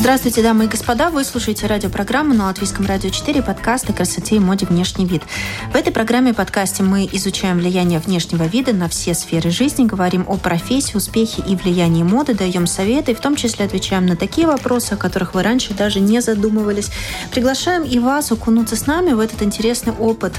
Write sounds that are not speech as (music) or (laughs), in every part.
Здравствуйте, дамы и господа. Вы слушаете радиопрограмму на Латвийском радио 4 подкаст о красоте и моде «Внешний вид». В этой программе подкасте мы изучаем влияние внешнего вида на все сферы жизни, говорим о профессии, успехе и влиянии моды, даем советы, в том числе отвечаем на такие вопросы, о которых вы раньше даже не задумывались. Приглашаем и вас окунуться с нами в этот интересный опыт.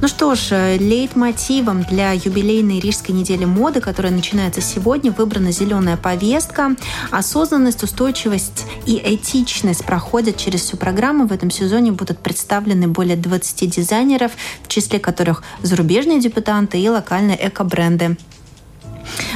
Ну что ж, лейтмотивом для юбилейной Рижской недели моды, которая начинается сегодня, выбрана зеленая повестка. Осознанность, устойчивость и этичность проходят через всю программу. В этом сезоне будут представлены более 20 дизайнеров, в числе которых зарубежные депутанты и локальные эко-бренды.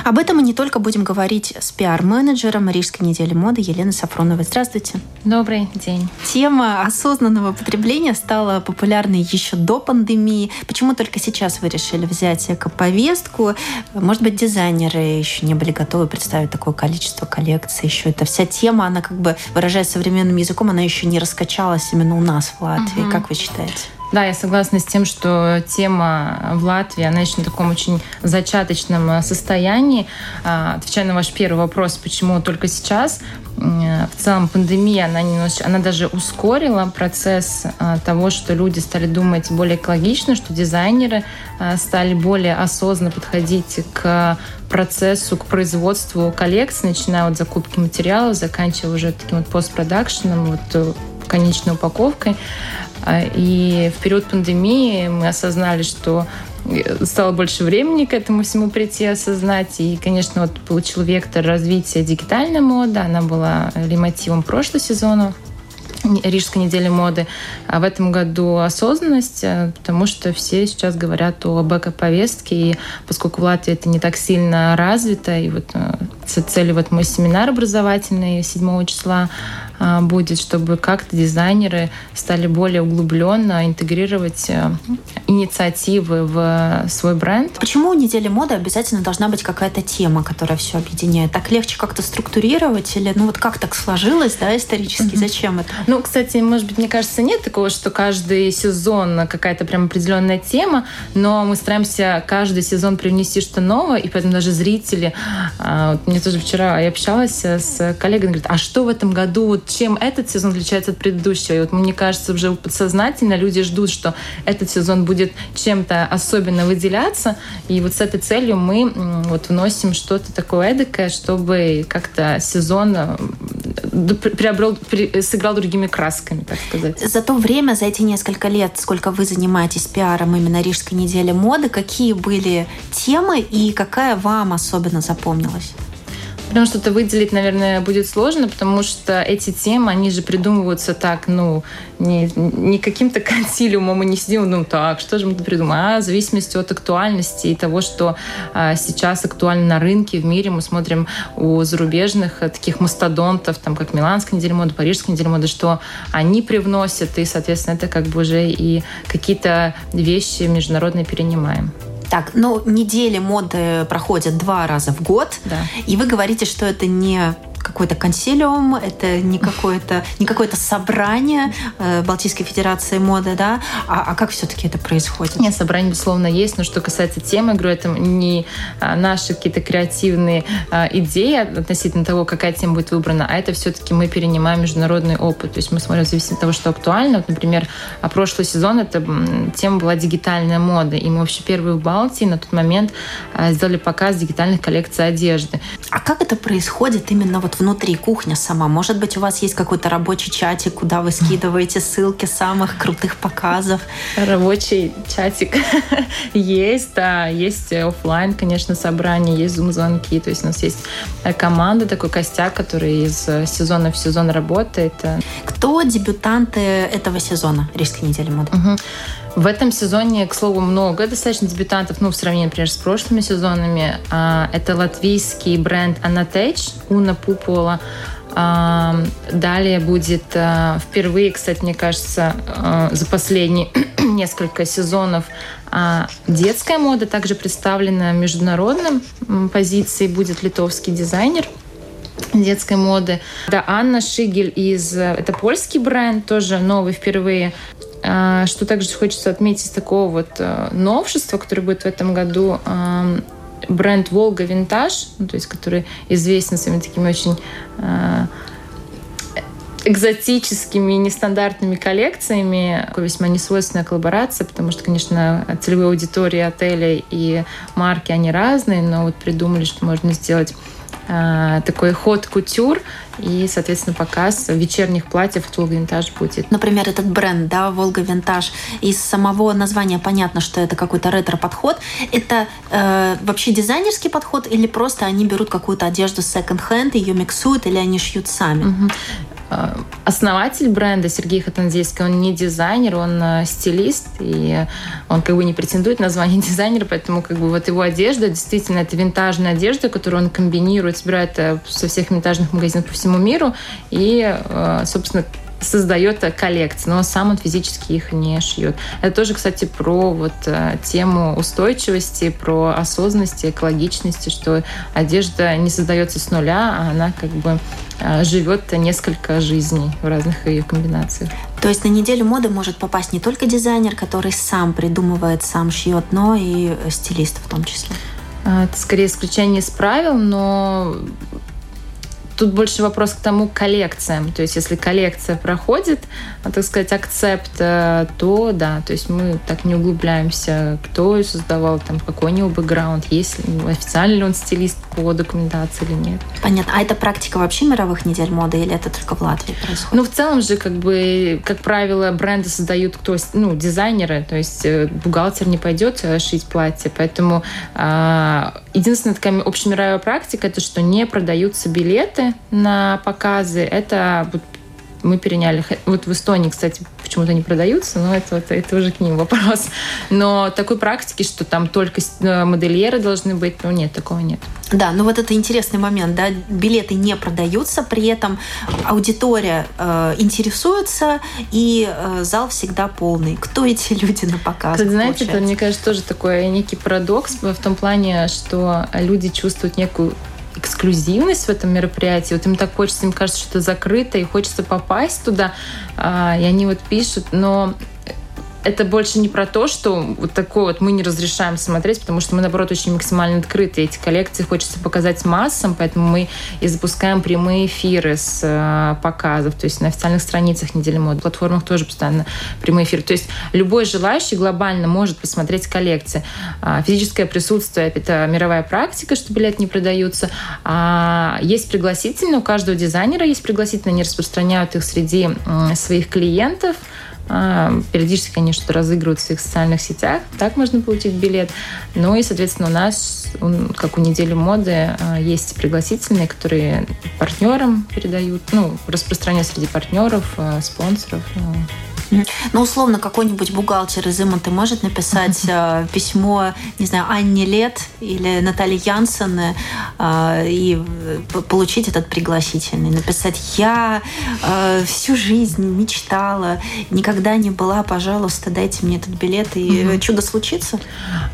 Об этом мы не только будем говорить с пиар-менеджером Рижской недели моды Еленой Сафроновой. Здравствуйте. Добрый день. Тема осознанного потребления стала популярной еще до пандемии. Почему только сейчас вы решили взять эко-повестку? Может быть, дизайнеры еще не были готовы представить такое количество коллекций. Еще эта вся тема, она как бы, выражаясь современным языком, она еще не раскачалась именно у нас в Латвии. Угу. Как вы считаете? Да, я согласна с тем, что тема в Латвии, она еще на таком очень зачаточном э, состоянии. А, отвечая на ваш первый вопрос, почему только сейчас, в целом пандемия, она, немножечко, она даже ускорила процесс э, того, что люди стали думать более экологично, что дизайнеры э, стали более осознанно подходить к процессу, к производству коллекций, начиная от закупки материалов, заканчивая уже таким вот постпродакшеном, вот конечной упаковкой. А, и в период пандемии мы осознали, что э, стало больше времени к этому всему прийти, осознать. И, конечно, вот получил вектор развития дигитальной моды. Она была лейтмотивом прошлого сезона. Рижской недели моды. А в этом году осознанность, э, потому что все сейчас говорят о эко-повестке, и поскольку в Латвии это не так сильно развито, и вот э, цели вот мой семинар образовательный 7 числа будет, чтобы как-то дизайнеры стали более углубленно интегрировать э, инициативы в свой бренд. Почему у недели моды обязательно должна быть какая-то тема, которая все объединяет? Так легче как-то структурировать или ну вот как так сложилось, да, исторически? Mm-hmm. Зачем это? Ну, кстати, может быть, мне кажется, нет такого, что каждый сезон какая-то прям определенная тема, но мы стараемся каждый сезон привнести что-то новое, и поэтому даже зрители, а, вот мне тоже вчера я общалась с коллегой, говорит, а что в этом году, вот чем этот сезон отличается от предыдущего? И вот мне кажется, уже подсознательно люди ждут, что этот сезон будет чем-то особенно выделяться, и вот с этой целью мы вот вносим что-то такое эдакое, чтобы как-то сезон приобрел, сыграл другими красками, так сказать. За то время, за эти несколько лет, сколько вы занимаетесь пиаром именно Рижской недели моды, какие были темы и какая вам особенно запомнилась? Прям что-то выделить, наверное, будет сложно, потому что эти темы, они же придумываются так, ну, не, не каким-то (laughs) консилиумом мы не сидим, ну, так, что же мы тут придумаем, а в зависимости от актуальности и того, что а, сейчас актуально на рынке, в мире. Мы смотрим у зарубежных а, таких мастодонтов, там, как Миланская неделя моды, Парижская неделя моды, что они привносят, и, соответственно, это как бы уже и какие-то вещи международные перенимаем. Так, ну, недели моды проходят два раза в год, да. и вы говорите, что это не какой-то консилиум, это не какое-то не какое-то собрание э, Балтийской Федерации моды, да? А, а как все-таки это происходит? Нет, собрание, безусловно, есть, но что касается темы, говорю, это не а, наши какие-то креативные а, идеи относительно того, какая тема будет выбрана, а это все-таки мы перенимаем международный опыт. То есть мы смотрим, в зависимости от того, что актуально. Вот, например, а прошлый сезон эта тема была дигитальная мода, и мы вообще первые в Балтии на тот момент сделали показ дигитальных коллекций одежды. А как это происходит именно вот вот внутри кухня сама? Может быть, у вас есть какой-то рабочий чатик, куда вы скидываете ссылки самых крутых показов? Рабочий чатик (laughs) есть, да. Есть офлайн, конечно, собрания, есть зум-звонки. То есть у нас есть команда, такой костяк, который из сезона в сезон работает. Кто дебютанты этого сезона Рижской недели моды? Угу. В этом сезоне, к слову, много достаточно дебютантов, ну, в сравнении, например, с прошлыми сезонами. А, это латвийский бренд Anatech, Уна Пупола. А, далее будет а, впервые, кстати, мне кажется, за последние (clears throat) несколько сезонов детская мода также представлена международным позицией. Будет литовский дизайнер детской моды. Да, Анна Шигель из... Это польский бренд, тоже новый впервые. А, что также хочется отметить из такого вот э, новшества, которое будет в этом году, бренд Волга Винтаж, ну, то есть который известен своими такими очень э, экзотическими, нестандартными коллекциями. Такая весьма несвойственная коллаборация, потому что, конечно, целевые аудитории отеля и марки, они разные, но вот придумали, что можно сделать а, такой ход кутюр и, соответственно, показ вечерних платьев от Волга Винтаж будет. Например, этот бренд, да, Волга Винтаж, из самого названия понятно, что это какой-то ретро-подход. Это э, вообще дизайнерский подход или просто они берут какую-то одежду секонд-хенд, ее миксуют или они шьют сами? Угу. Э, основатель бренда Сергей Хатанзейский, он не дизайнер, он э, стилист, и он как бы не претендует на звание (laughs) дизайнера, поэтому как бы вот его одежда, действительно, это винтажная одежда, которую он комбинирует, собирает э, со всех винтажных магазинов по всему миру, и, собственно, создает коллекции, но сам он физически их не шьет. Это тоже, кстати, про вот тему устойчивости, про осознанности, экологичности, что одежда не создается с нуля, а она как бы а, живет несколько жизней в разных ее комбинациях. То есть на неделю моды может попасть не только дизайнер, который сам придумывает, сам шьет, но и стилист в том числе. А, это скорее исключение из правил, но Тут больше вопрос к тому коллекциям. То есть, если коллекция проходит, так сказать, акцепт, э, то да, то есть мы так не углубляемся, кто создавал, там, какой у него бэкграунд, есть ли, официально ли он стилист по документации или нет. Понятно. А это практика вообще мировых недель моды или это только в Латвии происходит? Ну, в целом же, как бы, как правило, бренды создают кто, ну, дизайнеры, то есть э, бухгалтер не пойдет э, шить платье, поэтому а, единственная такая общемировая практика, это что не продаются билеты на показы. Это вот мы переняли. Вот в Эстонии, кстати, почему-то не продаются, но это, это, это уже к ним вопрос. Но такой практики, что там только э, модельеры должны быть, ну нет, такого нет. Да, ну вот это интересный момент, да, билеты не продаются, при этом аудитория э, интересуется, и э, зал всегда полный. Кто эти люди на показах? Как, знаете, получается? это, мне кажется, тоже такой некий парадокс в том плане, что люди чувствуют некую эксклюзивность в этом мероприятии. Вот им так хочется, им кажется, что это закрыто, и хочется попасть туда. А, и они вот пишут, но это больше не про то, что вот такое вот мы не разрешаем смотреть, потому что мы, наоборот, очень максимально открыты. Эти коллекции хочется показать массам, поэтому мы и запускаем прямые эфиры с э, показов, то есть на официальных страницах недели моды, платформах тоже постоянно прямые эфиры. То есть любой желающий глобально может посмотреть коллекции. А, физическое присутствие – это мировая практика, что билеты не продаются. А есть пригласительные, у каждого дизайнера есть пригласительные, они распространяют их среди своих клиентов – периодически они что-то разыгрывают в своих социальных сетях. Так можно получить билет. Ну и, соответственно, у нас, как у недели моды, а, есть пригласительные, которые партнерам передают, ну, распространяют среди партнеров, а, спонсоров. Ну, условно, какой-нибудь бухгалтер из Иманты может написать э, письмо, не знаю, Анне Лет или Наталье Янсен э, и получить этот пригласительный. Написать, я э, всю жизнь мечтала, никогда не была, пожалуйста, дайте мне этот билет, и угу. чудо случится?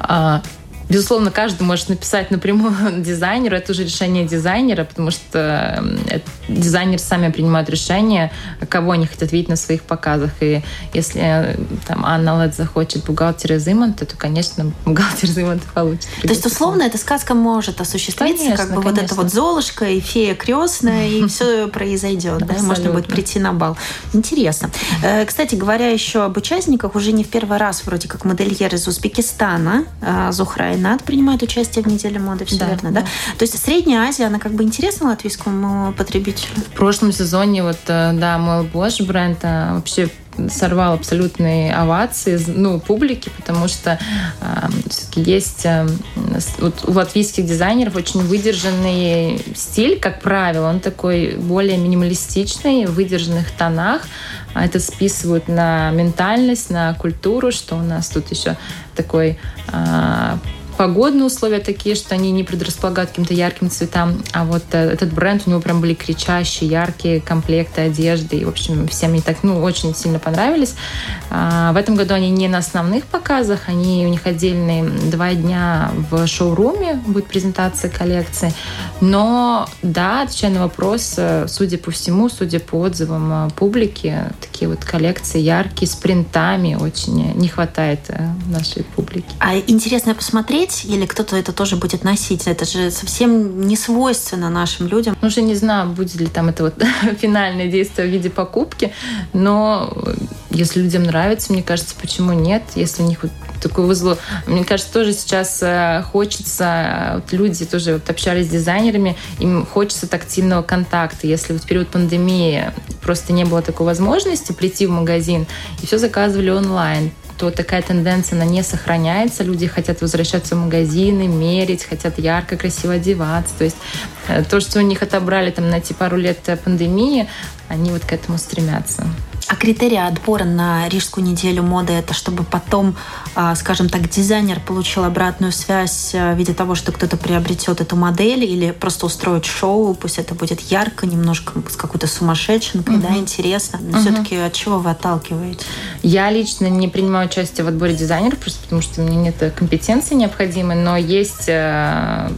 А, Безусловно, каждый может написать напрямую (laughs) дизайнеру. Это уже решение дизайнера, потому что дизайнеры сами принимают решение, кого они хотят видеть на своих показах. И если там Анна Лед захочет бухгалтер из Имонта, то, конечно, (laughs) бухгалтер из Имонта получит. То есть, условно, эта сказка может осуществиться, конечно, как бы конечно. вот это вот Золушка и фея крестная, и (laughs) все произойдет. Да? Можно будет прийти на бал. Интересно. Э, кстати говоря, еще об участниках, уже не в первый раз вроде как модельер из Узбекистана, э, Зухра Айнат принимает участие в неделе моды, все да, верно, да? да? То есть Средняя Азия, она как бы интересна латвийскому потребителю? В прошлом сезоне вот, э, да, мой Bosch бренд а, вообще сорвал абсолютные овации ну, публики, потому что э, все-таки есть э, вот у латвийских дизайнеров очень выдержанный стиль, как правило, он такой более минималистичный, в выдержанных тонах. А это списывают на ментальность, на культуру, что у нас тут еще такой э, погодные условия такие, что они не предрасполагают каким-то ярким цветам. А вот э, этот бренд, у него прям были кричащие, яркие комплекты одежды. И, в общем, всем они так, ну, очень сильно понравились. А, в этом году они не на основных показах, они у них отдельные два дня в шоуруме будет презентация коллекции. Но, да, отвечая на вопрос, э, судя по всему, судя по отзывам э, публики, такие вот коллекции яркие, с принтами очень не хватает нашей публики. А интересно посмотреть, смотреть, или кто-то это тоже будет носить? Это же совсем не свойственно нашим людям. Ну, уже не знаю, будет ли там это вот (laughs) финальное действие в виде покупки, но если людям нравится, мне кажется, почему нет? Если у них вот такое вызвало. Мне кажется, тоже сейчас э, хочется, вот люди тоже вот общались с дизайнерами, им хочется тактильного контакта. Если вот в период пандемии просто не было такой возможности прийти в магазин, и все заказывали онлайн, то такая тенденция, она не сохраняется. Люди хотят возвращаться в магазины, мерить, хотят ярко, красиво одеваться. То есть э, то, что у них отобрали там на эти пару лет пандемии, они вот к этому стремятся. А критерии отбора на Рижскую неделю моды это чтобы потом, а, скажем так, дизайнер получил обратную связь а, в виде того, что кто-то приобретет эту модель или просто устроить шоу, пусть это будет ярко, немножко с какой-то сумасшедшенкой, угу. да, интересно. Но угу. все-таки от чего вы отталкиваете? Я лично не принимаю участие в отборе дизайнеров, просто потому что у меня нет компетенции необходимой, но есть э,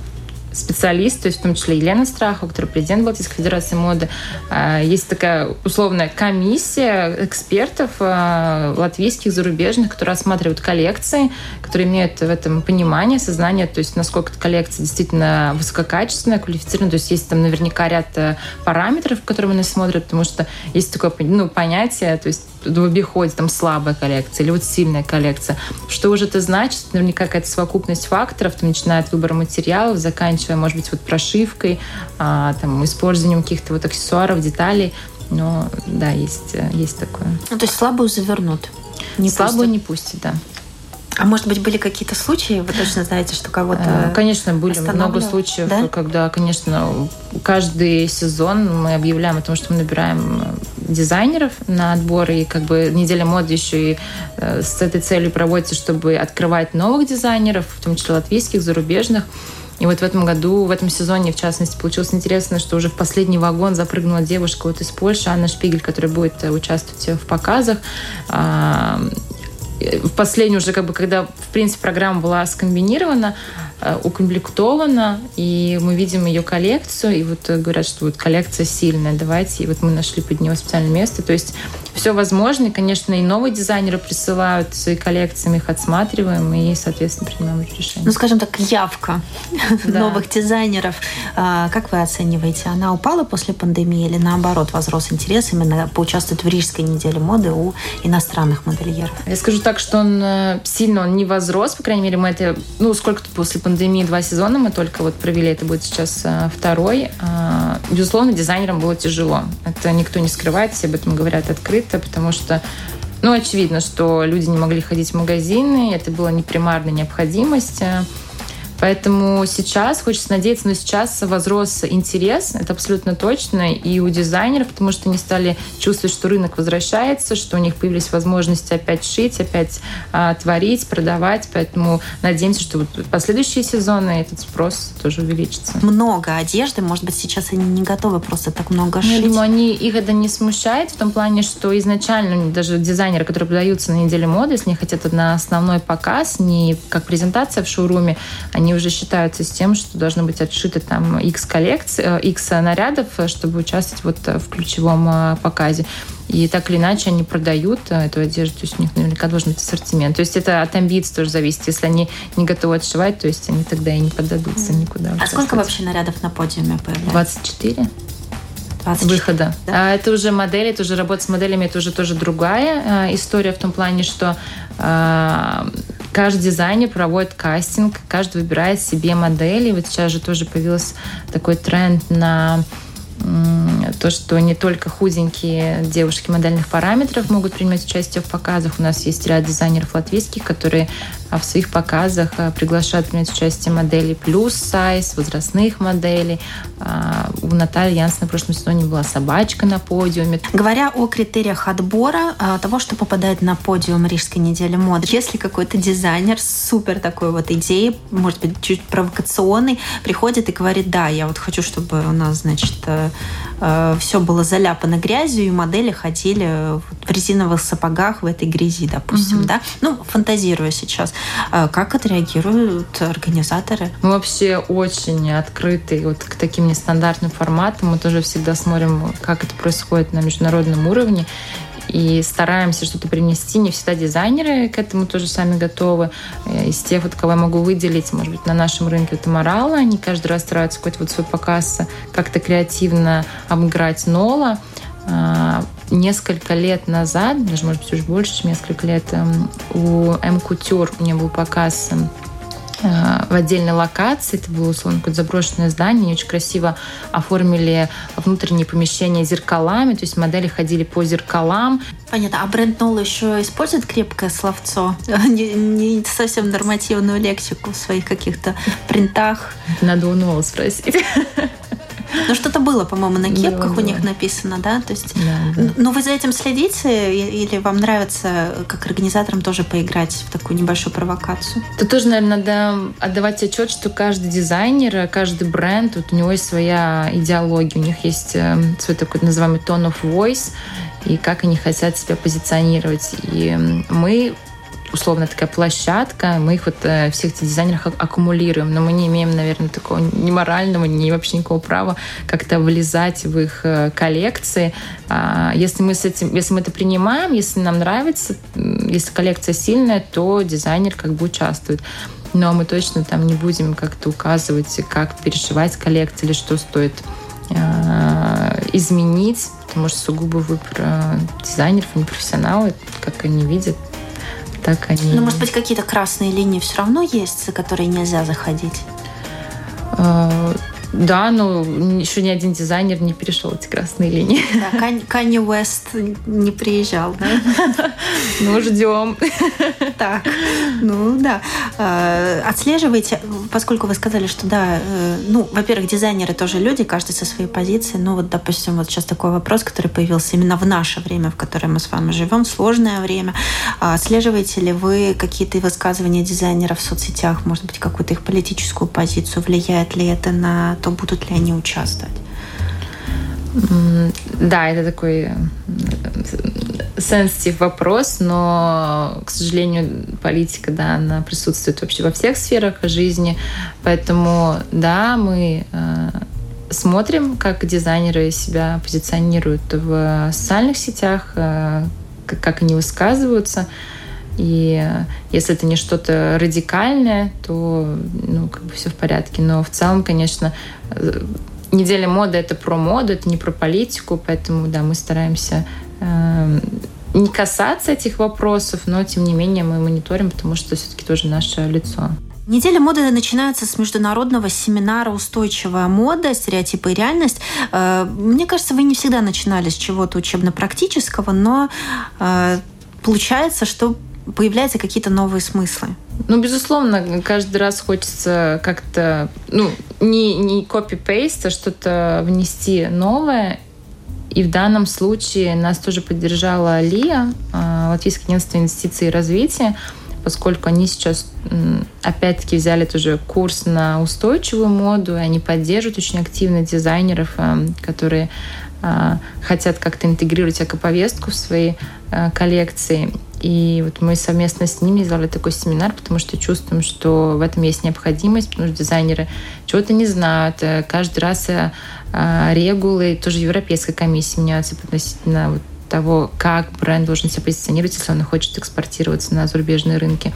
специалист, то есть в том числе Елена Страхова, которая президент Балтийской Федерации моды. А, есть такая условная комиссия экспертов а, латвийских, зарубежных, которые осматривают коллекции, которые имеют в этом понимание, сознание, то есть насколько эта коллекция действительно высококачественная, квалифицированная. То есть есть там наверняка ряд э, параметров, которые они смотрят, потому что есть такое ну, понятие, то есть в обиходе там слабая коллекция или вот сильная коллекция. Что уже это значит? Наверняка какая-то совокупность факторов, там, начиная от выбора материалов, заканчивая, может быть, вот прошивкой, а, там, использованием каких-то вот аксессуаров, деталей. Но да, есть, есть такое. Ну, то есть слабую завернут? Не слабую пустят. не пустят, да. А может быть, были какие-то случаи? Вы точно знаете, что кого-то э, Конечно, были много случаев, да? когда, конечно, каждый сезон мы объявляем о том, что мы набираем дизайнеров на отбор, и как бы неделя моды еще и э, с этой целью проводится, чтобы открывать новых дизайнеров, в том числе латвийских, зарубежных. И вот в этом году, в этом сезоне, в частности, получилось интересно, что уже в последний вагон запрыгнула девушка вот из Польши, Анна Шпигель, которая будет э, участвовать в показах в последний уже, как бы, когда, в принципе, программа была скомбинирована, Э, укомплектована, и мы видим ее коллекцию, и вот говорят, что вот коллекция сильная, давайте, и вот мы нашли под нее специальное место. То есть все возможно, и, конечно, и новые дизайнеры присылают свои коллекции, мы их отсматриваем и, соответственно, принимаем решение. Ну, скажем так, явка да. новых дизайнеров. А, как вы оцениваете? Она упала после пандемии или, наоборот, возрос интерес именно поучаствовать в Рижской неделе моды у иностранных модельеров? Я скажу так, что он э, сильно он не возрос, по крайней мере, мы это, ну, сколько-то после пандемии пандемии два сезона мы только вот провели, это будет сейчас э, второй. А, безусловно, дизайнерам было тяжело. Это никто не скрывает, все об этом говорят открыто, потому что ну, очевидно, что люди не могли ходить в магазины, это была непримарная необходимость. Поэтому сейчас, хочется надеяться, но сейчас возрос интерес, это абсолютно точно, и у дизайнеров, потому что они стали чувствовать, что рынок возвращается, что у них появились возможности опять шить, опять а, творить, продавать. Поэтому надеемся, что вот последующие сезоны этот спрос тоже увеличится. Много одежды, может быть, сейчас они не готовы просто так много шить. Я думаю, они, их это не смущает в том плане, что изначально даже дизайнеры, которые продаются на неделе моды, если они хотят на основной показ, не как презентация в шоуруме, они они уже считаются с тем, что должно быть отшито там X коллекций, X нарядов, чтобы участвовать вот в ключевом э, показе. И так или иначе они продают э, эту одежду, то есть у них наверняка должен быть ассортимент. То есть это от амбиций тоже зависит. Если они не готовы отшивать, то есть они тогда и не поддадутся никуда. А сколько вообще нарядов на подиуме появляется? 24. 24, выхода. Да? А это уже модели, это уже работа с моделями, это уже тоже другая э, история в том плане, что э, каждый дизайнер проводит кастинг, каждый выбирает себе модели. Вот сейчас же тоже появился такой тренд на то, что не только худенькие девушки модельных параметров могут принимать участие в показах. У нас есть ряд дизайнеров латвийских, которые а, в своих показах а, приглашают принять участие моделей плюс сайз, возрастных моделей. А, у Натальи Янс на прошлом сезоне была собачка на подиуме. Говоря о критериях отбора того, что попадает на подиум Рижской недели моды, если какой-то дизайнер с супер такой вот идеей, может быть, чуть провокационный, приходит и говорит, да, я вот хочу, чтобы у нас, значит, э, все было заляпано грязью, и модели ходили в резиновых сапогах в этой грязи, допустим, угу. да? Ну, фантазируя сейчас. Э, как отреагируют организаторы? Мы вообще очень открыты вот к таким нестандартным форматам. Мы тоже всегда смотрим, как это происходит на международном уровне. И стараемся что-то принести. Не всегда дизайнеры к этому тоже сами готовы. Э, из тех, вот, кого я могу выделить, может быть, на нашем рынке, это Морала. Они каждый раз стараются какой-то вот свой показ как-то креативно обыграть Нола. А, несколько лет назад, даже, может быть, уже больше, чем несколько лет, эм, у М. Кутюр у меня был показ эм, в отдельной локации. Это было, условно, какое-то заброшенное здание. Они очень красиво оформили внутренние помещения зеркалами. То есть модели ходили по зеркалам. Понятно. А бренд Нола еще использует крепкое словцо? (laughs) Не, не совсем нормативную лексику в своих каких-то принтах? Надо у Нола спросить. (laughs) Ну, что-то было, по-моему, на кепках было, у них написано, да? То есть, да, да. Ну, вы за этим следите или вам нравится, как организаторам, тоже поиграть в такую небольшую провокацию? Тут тоже, наверное, надо отдавать отчет, что каждый дизайнер, каждый бренд, вот у него есть своя идеология, у них есть э, свой такой называемый tone of voice, и как они хотят себя позиционировать. И мы условно такая площадка, мы их вот э, всех этих дизайнеров аккумулируем, но мы не имеем, наверное, такого ни морального, ни вообще никакого права как-то влезать в их э, коллекции. А, если мы с этим, если мы это принимаем, если нам нравится, если коллекция сильная, то дизайнер как бы участвует. Но мы точно там не будем как-то указывать, как перешивать коллекцию или что стоит э, изменить, потому что сугубо выбор дизайнеров, они профессионалы, как они видят, так они... Ну, может быть, какие-то красные линии все равно есть, за которые нельзя заходить? Да, но еще ни один дизайнер не перешел эти красные линии. Да, Канни Уэст не приезжал, да? (laughs) Ну, ждем. Так, ну да. А, отслеживайте, поскольку вы сказали, что да, э, ну, во-первых, дизайнеры тоже люди, каждый со своей позиции. Ну, вот, допустим, вот сейчас такой вопрос, который появился именно в наше время, в которое мы с вами живем, сложное время. А отслеживаете ли вы какие-то высказывания дизайнеров в соцсетях, может быть, какую-то их политическую позицию? Влияет ли это на то, будут ли они участвовать? Да, это такой сенситив вопрос, но, к сожалению, политика, да, она присутствует вообще во всех сферах жизни, поэтому, да, мы э, смотрим, как дизайнеры себя позиционируют в социальных сетях, э, как они высказываются, и если это не что-то радикальное, то ну, как бы все в порядке. Но в целом, конечно, неделя моды это про моду, это не про политику, поэтому да, мы стараемся э, не касаться этих вопросов, но тем не менее мы мониторим, потому что все-таки тоже наше лицо. Неделя моды начинается с международного семинара «Устойчивая мода. Стереотипы и реальность». Э, мне кажется, вы не всегда начинали с чего-то учебно-практического, но э, получается, что появляются какие-то новые смыслы. Ну, безусловно, каждый раз хочется как-то, ну, не, не копи-пейст, а что-то внести новое. И в данном случае нас тоже поддержала ЛИА, а, Латвийское агентство инвестиций и развития, поскольку они сейчас опять-таки взяли тоже курс на устойчивую моду, и они поддерживают очень активно дизайнеров, а, которые а, хотят как-то интегрировать экоповестку в свои коллекции. И вот мы совместно с ними сделали такой семинар, потому что чувствуем, что в этом есть необходимость, потому что дизайнеры чего-то не знают. Э, каждый раз э, а, регулы, тоже Европейской комиссии меняются относительно того, как бренд должен себя позиционировать, если он хочет экспортироваться на зарубежные рынки.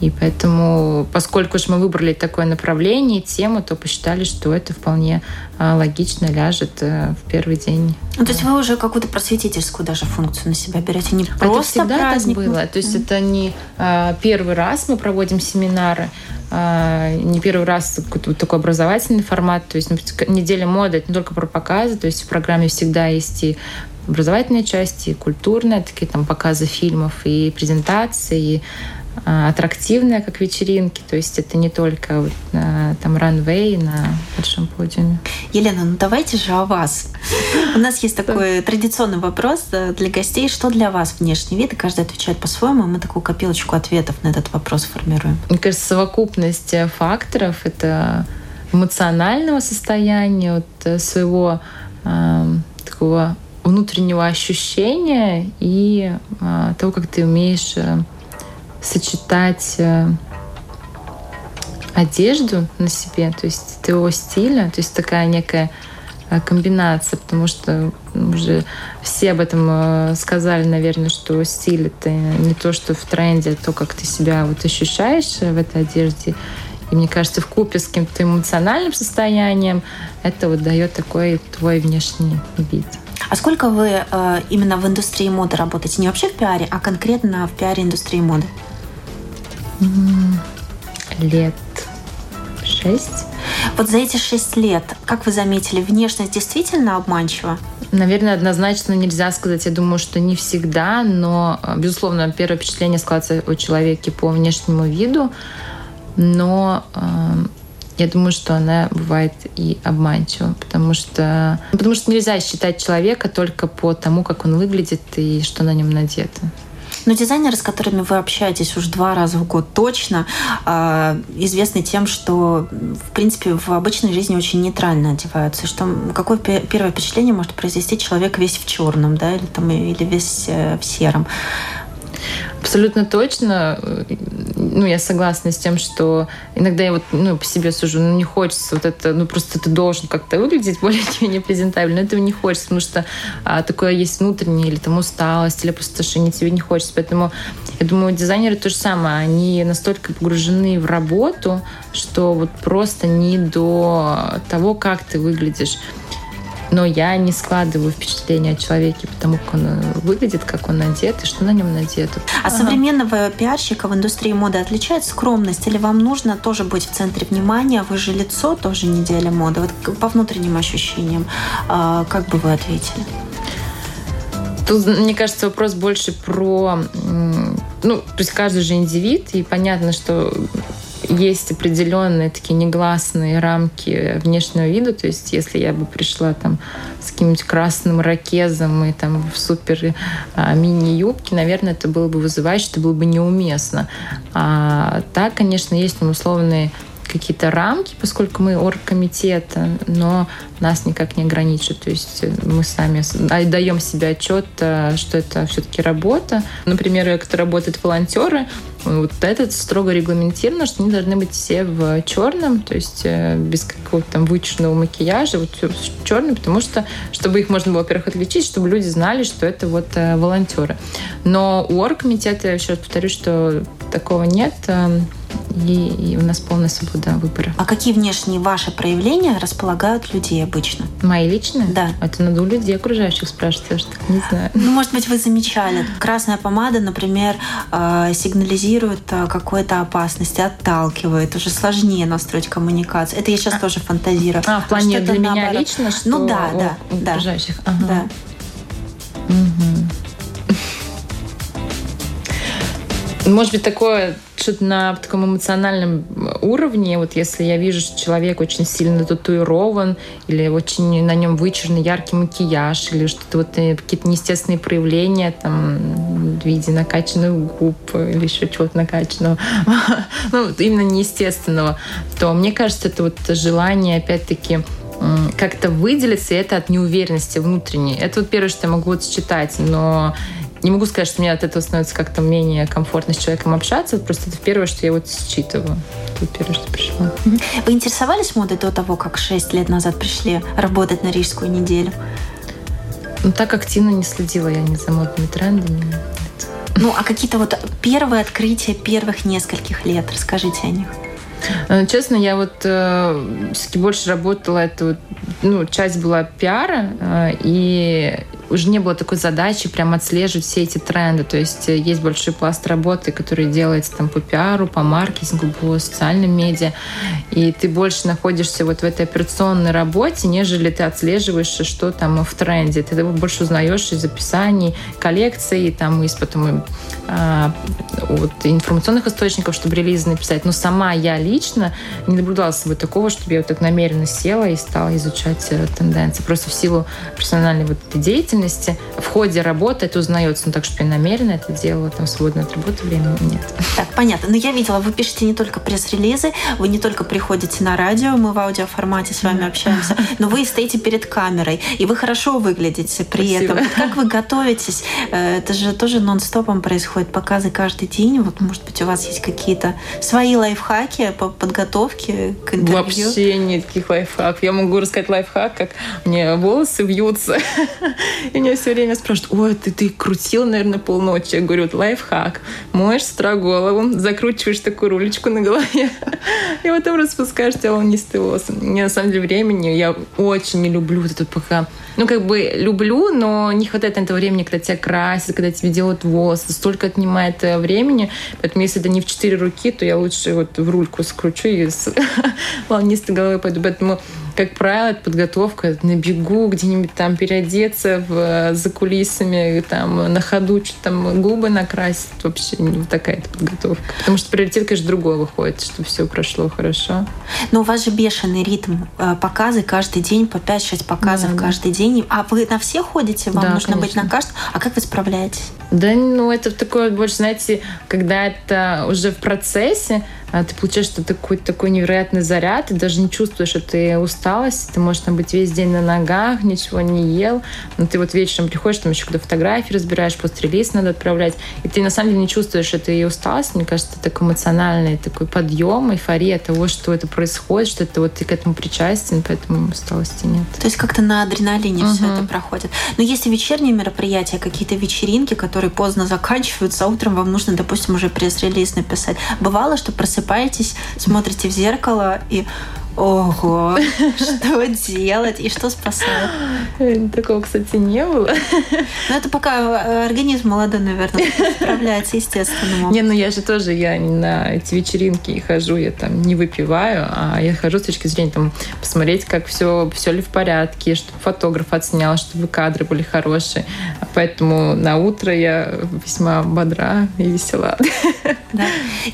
И поэтому, поскольку же мы выбрали такое направление, тему, то посчитали, что это вполне а, логично ляжет э, в первый день. Ну, то есть вы уже какую-то просветительскую даже функцию на себя берете, не просто это всегда праздник. так было. То есть это не а, первый раз мы проводим семинары, а, не первый раз такой образовательный формат. То есть неделя моды это не только про показы, то есть в программе всегда есть и образовательная часть, и культурная, такие там показы фильмов, и презентации, и аттрактивная, как вечеринки. То есть это не только вот, там ранвей на большом подиуме. Елена, ну давайте же о вас. У нас есть такой традиционный вопрос для гостей. Что для вас внешний вид? И каждый отвечает по-своему. Мы такую копилочку ответов на этот вопрос формируем. Мне кажется, совокупность факторов — это эмоционального состояния, вот э, своего э, такого внутреннего ощущения и э, того, как ты умеешь э, сочетать э, одежду на себе, то есть твоего стиля, то есть такая некая комбинация, потому что уже все об этом сказали, наверное, что стиль это не то, что в тренде, а то, как ты себя вот ощущаешь в этой одежде. И мне кажется, в купе с каким-то эмоциональным состоянием это вот дает такой твой внешний вид. А сколько вы э, именно в индустрии моды работаете? Не вообще в пиаре, а конкретно в пиаре индустрии моды? Лет шесть. Вот за эти шесть лет, как вы заметили, внешность действительно обманчива? Наверное, однозначно нельзя сказать. Я думаю, что не всегда, но, безусловно, первое впечатление складывается о человеке по внешнему виду, но э, я думаю, что она бывает и обманчива, потому что, потому что нельзя считать человека только по тому, как он выглядит и что на нем надето. Но дизайнеры, с которыми вы общаетесь уж два раза в год точно, а, известны тем, что, в принципе, в обычной жизни очень нейтрально одеваются. Что какое первое впечатление может произвести человек весь в черном, да, или, там, или весь э, в сером. Абсолютно точно. Ну, я согласна с тем, что иногда я вот ну, по себе сужу, ну, не хочется вот это, ну, просто ты должен как-то выглядеть (laughs) более-менее презентабельно. Этого не хочется, потому что а, такое есть внутреннее, или там усталость, или опустошение, тебе не хочется. Поэтому я думаю, дизайнеры то же самое. Они настолько погружены в работу, что вот просто не до того, как ты выглядишь но я не складываю впечатление о человеке, потому как он э, выглядит, как он одет и что на нем надето. А ага. современного пиарщика в индустрии моды отличает скромность или вам нужно тоже быть в центре внимания? Вы же лицо тоже неделя моды. Вот по внутренним ощущениям, а, как бы вы ответили? Тут, мне кажется, вопрос больше про... Ну, то есть каждый же индивид, и понятно, что есть определенные такие негласные рамки внешнего вида. То есть, если я бы пришла там с каким-нибудь красным ракезом и там в супер а, мини-юбке, наверное, это было бы вызывающе, это было бы неуместно. А так, конечно, есть там условные какие-то рамки, поскольку мы оргкомитет, но нас никак не ограничивают. То есть мы сами даем себе отчет, э, что это все-таки работа. Например, как работают волонтеры, вот этот строго регламентировано, что они должны быть все в черном, то есть э, без какого-то там вычурного макияжа, вот черный, потому что, чтобы их можно было, во-первых, отличить, чтобы люди знали, что это вот э, волонтеры. Но у оргкомитета, еще раз повторю, что такого нет и, и у нас полная свобода выбора. А какие внешние ваши проявления располагают людей обычно? Мои личные? Да. Это надо у людей окружающих спрашивать, я же так не знаю. Ну, может быть, вы замечали. Красная помада, например, э, сигнализирует э, какую-то опасность, отталкивает. Уже сложнее настроить коммуникацию. Это я сейчас а, тоже фантазирую. А, в плане для меня наоборот. лично, что Ну да, да. У окружающих? Да. Ага. да. Угу. (laughs) Может быть, такое что-то на таком эмоциональном уровне, вот если я вижу, что человек очень сильно татуирован, или очень на нем вычурный яркий макияж, или что-то вот э, какие-то неестественные проявления, там, в виде накачанных губ или еще чего-то накачанного, (laughs) ну, именно неестественного, то мне кажется, это вот желание, опять-таки, как-то выделиться, и это от неуверенности внутренней. Это вот первое, что я могу вот считать, но не могу сказать, что мне от этого становится как-то менее комфортно с человеком общаться. Просто это первое, что я вот считываю. Это первое, что пришло. Вы интересовались модой до того, как 6 лет назад пришли работать на Рижскую неделю? Ну, так активно не следила я ни за модными трендами. Ну, а какие-то вот первые открытия первых нескольких лет? Расскажите о них. Э, честно, я вот э, все-таки больше работала, это вот, ну, часть была пиара, э, и уже не было такой задачи прям отслеживать все эти тренды. То есть э, есть большой пласт работы, который делается там по пиару, по маркетингу, по социальным медиа. И ты больше находишься вот в этой операционной работе, нежели ты отслеживаешь, что там в тренде. Ты больше узнаешь из описаний коллекций, там из потом а, от информационных источников, чтобы релизы написать. Но сама я лично не наблюдала с собой такого, чтобы я вот так намеренно села и стала изучать э, тенденции. Просто в силу профессиональной вот этой деятельности деятельности в ходе работы это узнается. Ну, так что я намеренно это делала, там свободное от работы времени нет. Так, понятно. Но я видела, вы пишете не только пресс-релизы, вы не только приходите на радио, мы в аудиоформате с вами общаемся, (laughs) но вы стоите перед камерой, и вы хорошо выглядите при Спасибо. этом. Вот как вы готовитесь? Э, это же тоже нон-стопом происходит, показы каждый день. Вот, может быть, у вас есть какие-то свои лайфхаки по подготовке к интервью? Вообще нет таких лайфхаков. Я могу рассказать лайфхак, как мне волосы вьются. (laughs) И меня все время спрашивают, ой, ты, ты крутила, наверное, полночи. Я говорю, вот лайфхак. Моешь с утра голову, закручиваешь такую рулечку на голове, и потом распускаешь волнистые волосы. Мне на самом деле времени, я очень не люблю вот это пока ну, как бы люблю, но не хватает на это времени, когда тебя красят, когда тебе делают волосы. Столько отнимает э, времени. Поэтому, если это не в четыре руки, то я лучше вот в рульку скручу и с (laughs) волнистой головой пойду. Поэтому как правило, это подготовка на бегу, где-нибудь там переодеться в, за кулисами, там на ходу что-то там губы накрасить. Вообще вот такая это подготовка. Потому что приоритет, конечно, другой выходит, что все прошло хорошо. Но у вас же бешеный ритм. Э, показы каждый день, по 5-6 показов да, каждый да. день. А вы на все ходите? Вам да, нужно конечно. быть на каждом? А как вы справляетесь? Да, ну это такое больше, знаете, когда это уже в процессе, ты получаешь что такой, такой невероятный заряд, ты даже не чувствуешь, что ты усталость, ты можешь там быть весь день на ногах, ничего не ел, но ты вот вечером приходишь, там еще когда фотографии разбираешь, пост-релиз надо отправлять, и ты на самом деле не чувствуешь что ты усталость, мне кажется, это такой эмоциональный такой подъем, эйфория того, что это происходит, что это вот ты к этому причастен, поэтому усталости нет. То есть как-то на адреналине угу. все это проходит. Но если вечерние мероприятия, какие-то вечеринки, которые поздно заканчиваются, а утром вам нужно, допустим, уже пресс-релиз написать. Бывало, что просыпаетесь просыпаетесь, смотрите в зеркало и Ого, что делать и что спасает? Такого, кстати, не было. Ну, это пока э, организм молодой, наверное, справляется естественно. Не, ну я же тоже, я на эти вечеринки хожу, я там не выпиваю, а я хожу с точки зрения там посмотреть, как все, все ли в порядке, чтобы фотограф отснял, чтобы кадры были хорошие. Поэтому на утро я весьма бодра и весела. Да.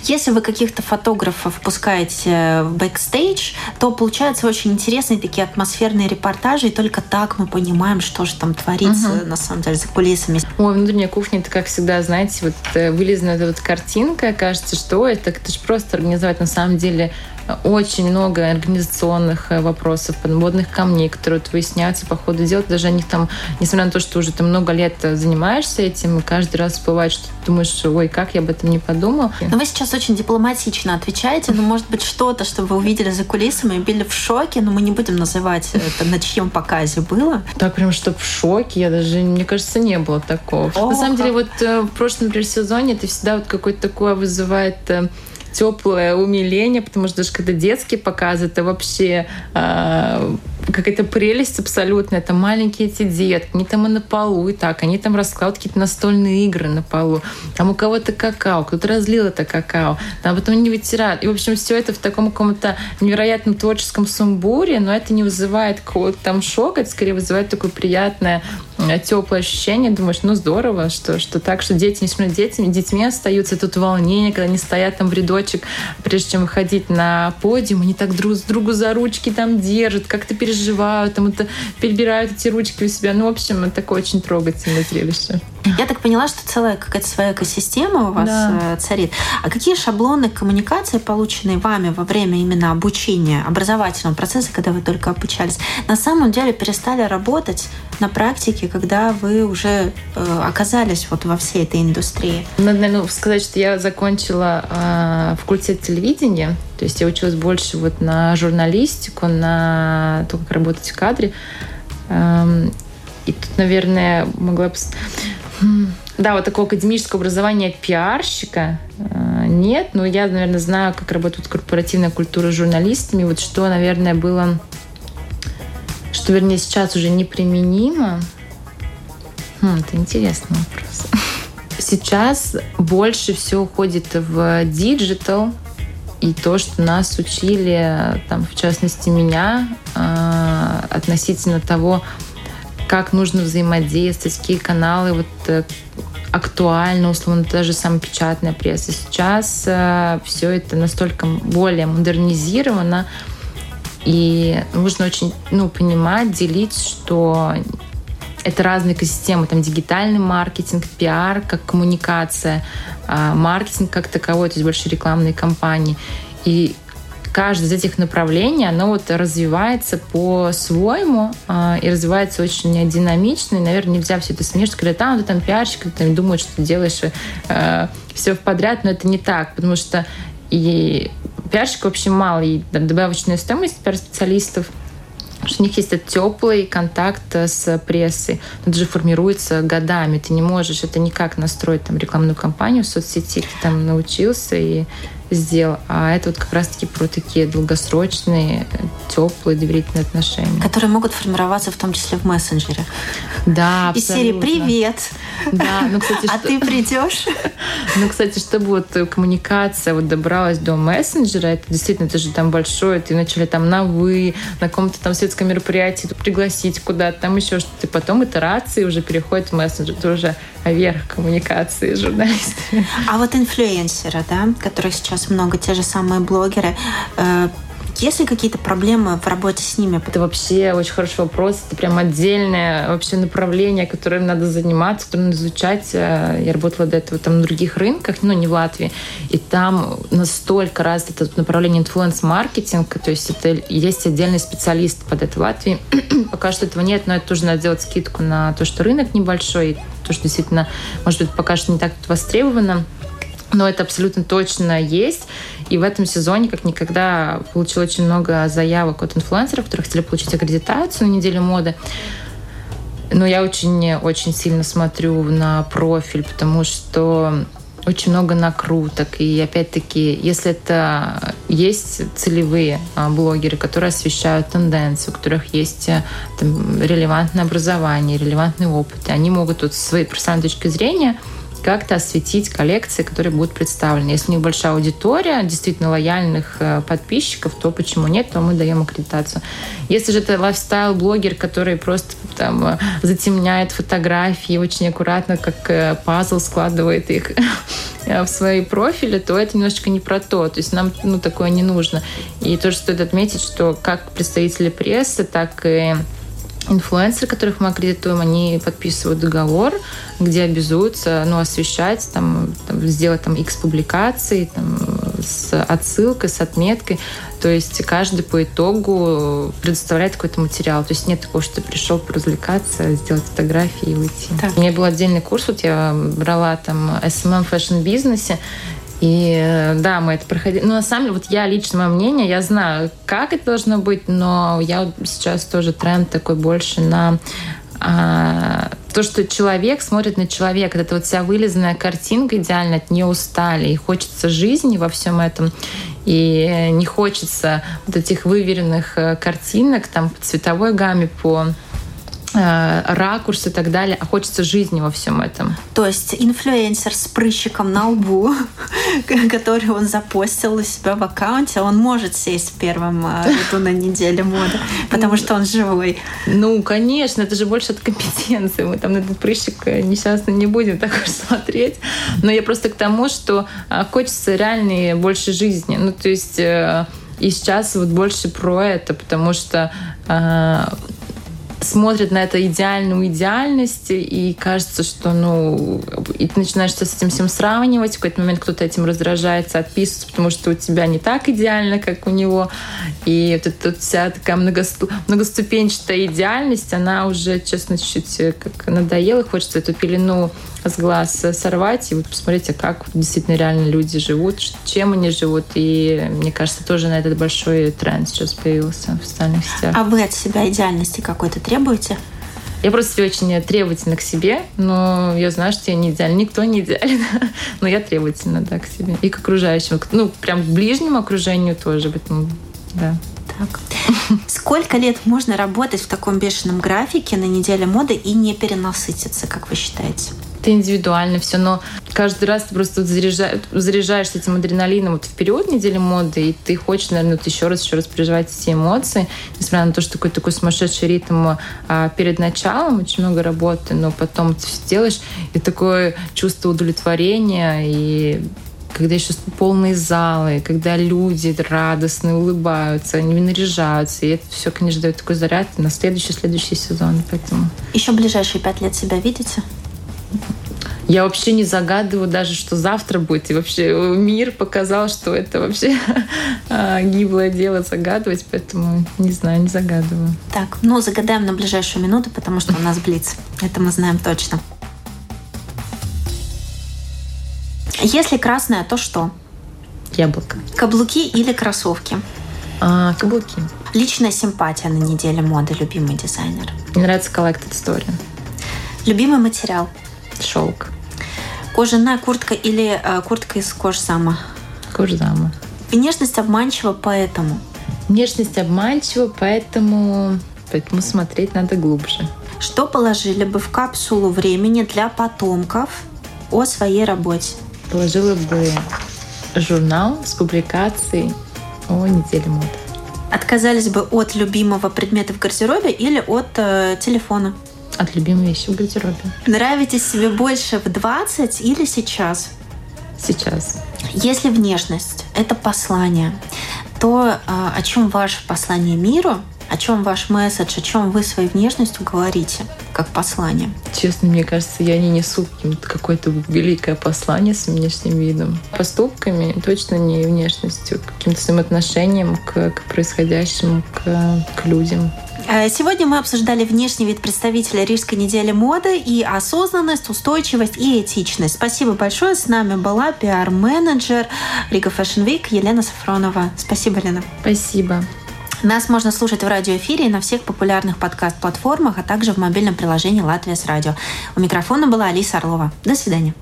Если вы каких-то фотографов пускаете в бэкстейдж, то получаются очень интересные такие атмосферные репортажи, и только так мы понимаем, что же там творится угу. на самом деле за кулисами. Ой, внутренняя кухня, это как всегда, знаете, вот э, вылизанная эта вот картинка, кажется, что это, это же просто организовать на самом деле очень много организационных э, вопросов, подводных камней, которые вот выясняются по ходу дела. Даже о них там, несмотря на то, что уже ты много лет занимаешься этим, и каждый раз бывает, что ты думаешь, ой, как я об этом не подумал. Но вы сейчас очень дипломатично отвечаете, но может быть что-то, что вы увидели за кулисами и были в шоке, но мы не будем называть это, на чьем показе было. Так прям, что в шоке, я даже, мне кажется, не было такого. О, на самом деле, вот э, в прошлом, например, сезоне это всегда вот какое-то такое вызывает э, теплое умиление, потому что даже когда детские показы, это вообще э, какая-то прелесть абсолютная. Это маленькие эти детки, они там и на полу, и так, они там раскладывают какие-то настольные игры на полу. Там у кого-то какао, кто-то разлил это какао, там потом они вытирают. И, в общем, все это в таком каком-то невероятном творческом сумбуре, но это не вызывает какого-то там шока, это скорее вызывает такое приятное теплое ощущение. Думаешь, ну здорово, что, что так, что дети, несмотря на детьми, детьми остаются. Тут волнение, когда они стоят там в рядочек, прежде чем выходить на подиум, они так друг с другу за ручки там держат, как-то переживают, там это перебирают эти ручки у себя. Ну, в общем, это такое очень трогательное зрелище. Я так поняла, что целая какая-то своя экосистема у вас да. Э, царит. А какие шаблоны коммуникации, полученные вами во время именно обучения, образовательного процесса, когда вы только обучались, на самом деле перестали работать на практике, когда вы уже э, оказались вот во всей этой индустрии? Надо, наверное, сказать, что я закончила э, факультет телевидения, то есть я училась больше вот на журналистику, на то, как работать в кадре. Эм, и тут, наверное, могла бы... Да, вот такого академического образования пиарщика э, нет, но я, наверное, знаю, как работает корпоративная культура с журналистами. Вот что, наверное, было... Что, вернее, сейчас уже неприменимо. Хм, это интересный вопрос. (laughs) Сейчас больше все уходит в digital, и то, что нас учили, там, в частности, меня, э, относительно того, как нужно взаимодействовать, какие каналы вот э, актуальны, условно, даже самая печатная пресса. Сейчас э, все это настолько более модернизировано, и нужно очень ну, понимать, делить, что это разные экосистемы, там дигитальный маркетинг, пиар как коммуникация, а, маркетинг как таковой, то есть больше рекламные кампании. И каждое из этих направлений, оно вот развивается по-своему э, и развивается очень динамично. И, наверное, нельзя все это смешивать. Когда там, ты там пиарщик, ты думаешь, что ты делаешь э, все подряд, но это не так, потому что и пиарщиков вообще мало, и там, добавочная стоимость пиар-специалистов – что у них есть этот теплый контакт с прессой. Это же формируется годами. Ты не можешь это никак настроить там рекламную кампанию в соцсети. Ты там научился и сделал. А это вот как раз-таки про такие долгосрочные, теплые, доверительные отношения. Которые могут формироваться в том числе в мессенджере. Да, Из серии «Привет!» Да, ну, кстати, А что... ты придешь? (laughs) Ну, кстати, чтобы вот коммуникация вот добралась до мессенджера, это действительно, это же там большое, ты вначале там на «вы», на каком-то там светском мероприятии пригласить куда-то, там еще что-то, и потом итерации уже переходит в мессенджер, это уже верх коммуникации с журналистами. А вот инфлюенсеры, да, которых сейчас много, те же самые блогеры, э, есть ли какие-то проблемы в работе с ними? Это вообще очень хороший вопрос. Это прям отдельное вообще направление, которым надо заниматься, которым изучать. Э, я работала до этого там на других рынках, но не в Латвии. И там настолько развито это направление инфлюенс-маркетинг, то есть это есть отдельный специалист под это в Латвии. Пока что этого нет, но это тоже надо сделать скидку на то, что рынок небольшой, то, что действительно, может быть, пока что не так востребовано. Но это абсолютно точно есть. И в этом сезоне, как никогда, получил очень много заявок от инфлюенсеров, которые хотели получить аккредитацию на неделю моды. Но я очень-очень сильно смотрю на профиль, потому что очень много накруток. И опять-таки, если это есть целевые а, блогеры, которые освещают тенденции, у которых есть э, там, релевантное образование, релевантный опыт, они могут вот, с своей профессиональной точки зрения как-то осветить коллекции, которые будут представлены. Если у них большая аудитория, действительно лояльных э, подписчиков, то почему нет, то мы даем аккредитацию. Если же это лайфстайл-блогер, который просто там э, затемняет фотографии, очень аккуратно, как э, пазл складывает их в свои профили, то это немножечко не про то. То есть нам ну, такое не нужно. И тоже стоит отметить, что как представители прессы, так и инфлюенсеры, которых мы аккредитуем, они подписывают договор, где обязуются ну, освещать, там, там, сделать там X публикаций там, с отсылкой, с отметкой. То есть каждый по итогу предоставляет какой-то материал. То есть нет такого, что ты пришел поразвлекаться, сделать фотографии и уйти. Так. У меня был отдельный курс, вот я брала там SMM fashion-бизнесе, и э, да, мы это проходили. Ну, на самом деле, вот я лично, мое мнение, я знаю, как это должно быть, но я вот сейчас тоже тренд такой больше на а, то, что человек смотрит на человека. Это вот вся вылизанная картинка идеально, от нее устали. И хочется жизни во всем этом. И не хочется вот этих выверенных э, картинок там по цветовой гамме, по ракурс и так далее, а хочется жизни во всем этом. То есть инфлюенсер с прыщиком на лбу, (laughs) который он запостил у себя в аккаунте, он может сесть в первом э, ряду на неделе моды, потому что он живой. Ну, конечно, это же больше от компетенции. Мы там на этот прыщик э, несчастно не будем так уж смотреть. Но я просто к тому, что хочется реальной больше жизни. Ну, то есть и сейчас вот больше про это, потому что смотрит на это идеальную идеальность, и кажется, что, ну, и ты начинаешь с этим всем сравнивать, в какой-то момент кто-то этим раздражается, отписывается, потому что у тебя не так идеально, как у него, и вот эта вся такая многосту... многоступенчатая идеальность, она уже, честно, чуть-чуть э, как надоела, хочется эту пелену с глаз сорвать и вот посмотрите, как действительно реально люди живут, чем они живут. И мне кажется, тоже на этот большой тренд сейчас появился в социальных сетях. А вы от себя идеальности какой-то требуете? Я просто очень требовательна к себе, но я знаю, что я не идеальна. Никто не идеален, (laughs) но я требовательна, да, к себе. И к окружающим. Ну, прям к ближнему окружению тоже. Поэтому, да. Так. (laughs) Сколько лет можно работать в таком бешеном графике на неделе моды и не перенасытиться, как вы считаете? Это индивидуально все, но каждый раз ты просто заряжаешь, заряжаешься этим адреналином вот в период недели моды, и ты хочешь, наверное, вот еще раз, еще раз переживать эти эмоции, несмотря на то, что такой такой сумасшедший ритм а, перед началом, очень много работы, но потом ты все делаешь, и такое чувство удовлетворения и когда еще полные залы, когда люди радостные, улыбаются, они наряжаются. И это все, конечно, дает такой заряд на следующий-следующий сезон. Поэтому... Еще ближайшие пять лет себя видите? Я вообще не загадываю даже, что завтра будет. И вообще мир показал, что это вообще (laughs) а, гиблое дело загадывать, поэтому не знаю, не загадываю. Так, ну загадаем на ближайшую минуту, потому что у нас блиц. Это мы знаем точно. Если красное, то что? Яблоко. Каблуки или кроссовки? А, каблуки. Личная симпатия на неделе моды, любимый дизайнер. Мне нравится Collected Story. Любимый материал? Шелк. Кожаная куртка или э, куртка из кожзама? Кожзама. Внешность обманчива, поэтому? Внешность обманчива, поэтому, поэтому смотреть надо глубже. Что положили бы в капсулу времени для потомков о своей работе? положила бы журнал с публикацией о неделе моды. Отказались бы от любимого предмета в гардеробе или от э, телефона? От любимой вещи в гардеробе. Нравитесь себе больше в 20 или сейчас? Сейчас. Если внешность – это послание, то э, о чем ваше послание миру – о чем ваш месседж, о чем вы своей внешностью говорите, как послание? Честно, мне кажется, я не несу какое-то великое послание с внешним видом. Поступками, точно не внешностью, каким-то своим отношением к, к происходящему, к, к людям. Э, сегодня мы обсуждали внешний вид представителя Рижской недели моды и осознанность, устойчивость и этичность. Спасибо большое. С нами была пиар-менеджер Рига Fashion Week Елена Сафронова. Спасибо, Лена. Спасибо. Нас можно слушать в радиоэфире и на всех популярных подкаст-платформах, а также в мобильном приложении «Латвия с радио». У микрофона была Алиса Орлова. До свидания.